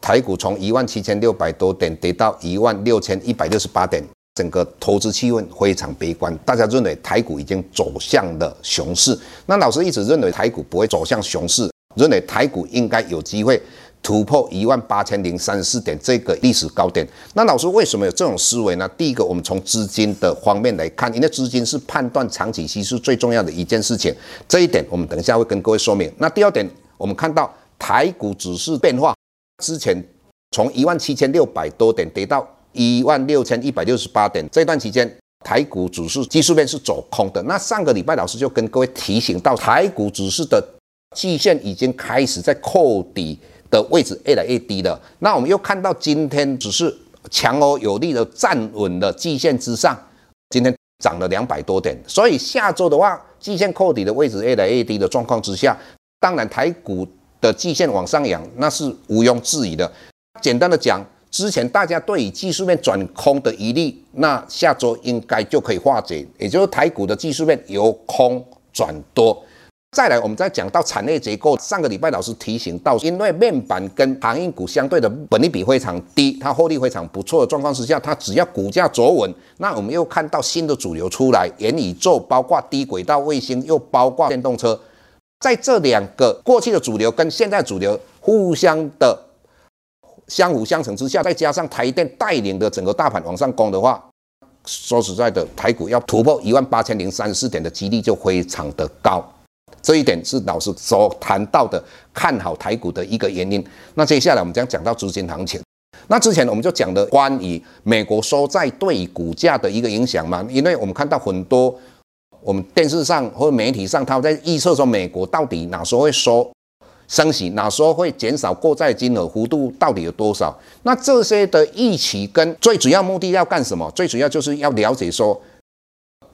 台股从一万七千六百多点跌到一万六千一百六十八点，整个投资气氛非常悲观，大家认为台股已经走向了熊市。那老师一直认为台股不会走向熊市，认为台股应该有机会突破一万八千零三十四点这个历史高点。那老师为什么有这种思维呢？第一个，我们从资金的方面来看，因为资金是判断长期趋势最重要的一件事情，这一点我们等一下会跟各位说明。那第二点，我们看到台股指数变化。之前从一万七千六百多点跌到一万六千一百六十八点，这段期间台股指数技术面是走空的。那上个礼拜老师就跟各位提醒到，台股指数的季线已经开始在扣底的位置越来越低了。那我们又看到今天只是强而有力的站稳了季线之上，今天涨了两百多点。所以下周的话，季线扣底的位置越来越低的状况之下，当然台股。的季线往上扬，那是毋庸置疑的。简单的讲，之前大家对于技术面转空的疑虑，那下周应该就可以化解，也就是台股的技术面由空转多。再来，我们再讲到产业结构，上个礼拜老师提醒到，因为面板跟航运股相对的本益比非常低，它获利非常不错的状况之下，它只要股价走稳，那我们又看到新的主流出来，元宇宙，包括低轨道卫星，又包括电动车。在这两个过去的主流跟现在主流互相的相辅相成之下，再加上台电带领的整个大盘往上攻的话，说实在的，台股要突破一万八千零三十四点的几率就非常的高。这一点是老师所谈到的看好台股的一个原因。那接下来我们将讲到资金行情。那之前我们就讲了关于美国收债对股价的一个影响嘛，因为我们看到很多。我们电视上或者媒体上，他们在预测说美国到底哪时候会收升息，哪时候会减少购债金额幅度到底有多少？那这些的预期跟最主要目的要干什么？最主要就是要了解说，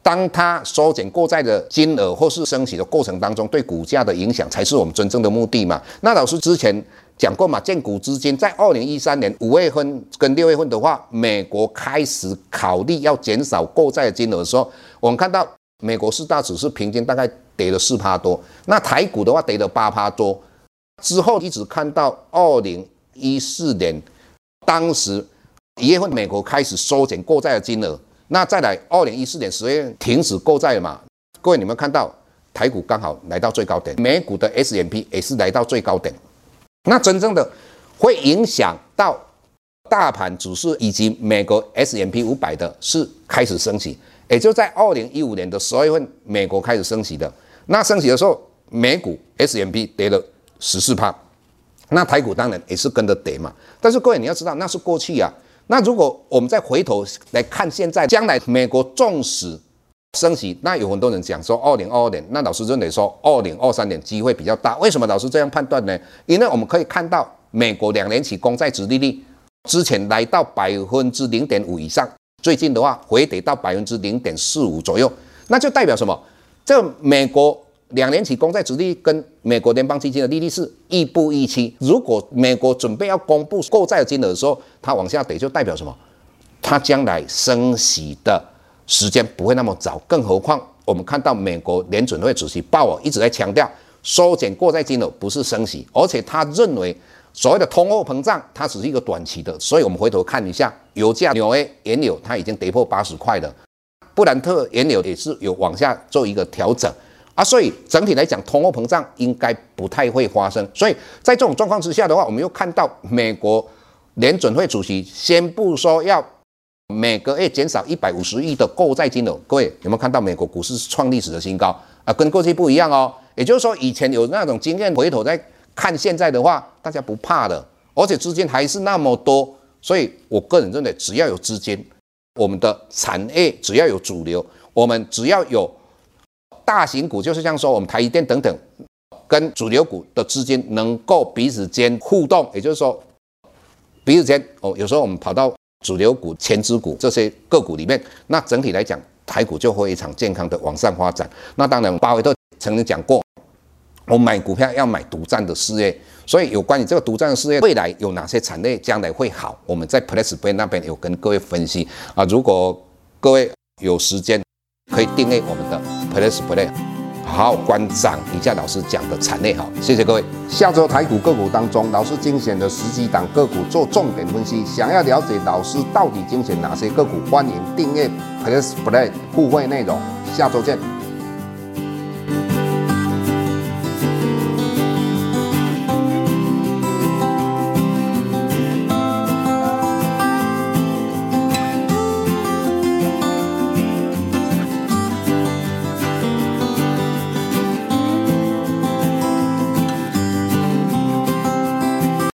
当他收减购债的金额或是升息的过程当中，对股价的影响才是我们真正的目的嘛。那老师之前讲过嘛，建股资金在二零一三年五月份跟六月份的话，美国开始考虑要减少购债的金额的时候，我们看到。美国四大指数平均大概跌了四趴多，那台股的话跌了八趴多，之后一直看到二零一四年，当时一月份美国开始收紧购债的金额，那再来二零一四年十月停止购债了嘛，各位你们看到台股刚好来到最高点，美股的 S M P 也是来到最高点，那真正的会影响到大盘指数以及美国 S M P 五百的是开始升起。也就在二零一五年的十二月份，美国开始升息的。那升息的时候，美股 S M P 跌了十四趴，那台股当然也是跟着跌嘛。但是各位你要知道，那是过去啊。那如果我们再回头来看现在，将来美国纵使升息，那有很多人讲说二零二二年，那老师认为说二零二三年机会比较大。为什么老师这样判断呢？因为我们可以看到，美国两年期公债殖利率之前来到百分之零点五以上。最近的话回跌到百分之零点四五左右，那就代表什么？这美国两年期公债殖利率跟美国联邦基金的利率是亦步亦趋。如果美国准备要公布购债的金额的时候，它往下跌，就代表什么？它将来升息的时间不会那么早。更何况我们看到美国联准会主席鲍尔一直在强调，缩减购债金额不是升息，而且他认为。所谓的通货膨胀，它只是一个短期的，所以我们回头看一下油价，纽约原油它已经跌破八十块了，布兰特原油也是有往下做一个调整啊，所以整体来讲，通货膨胀应该不太会发生。所以在这种状况之下的话，我们又看到美国联准会主席宣布说要每个月减少一百五十亿的购债金额。各位有没有看到美国股市创历史的新高啊？跟过去不一样哦。也就是说，以前有那种经验，回头再看现在的话，大家不怕的，而且资金还是那么多。所以我个人认为，只要有资金，我们的产业只要有主流，我们只要有大型股，就是像说我们台积电等等，跟主流股的资金能够彼此间互动，也就是说彼此间哦，有时候我们跑到主流股、前值股这些个股里面，那整体来讲，台股就会非常健康的往上发展。那当然，巴菲特曾经讲过。我买股票要买独占的事业，所以有关于这个独占的事业，未来有哪些产业将来会好，我们在 PressPlay 那边有跟各位分析啊。如果各位有时间，可以订阅我们的 PressPlay，好好观赏一下老师讲的产业。好，谢谢各位。下周台股个股当中，老师精选的十几档个股做重点分析。想要了解老师到底精选哪些个股，欢迎订阅 PressPlay 互惠内容。下周见。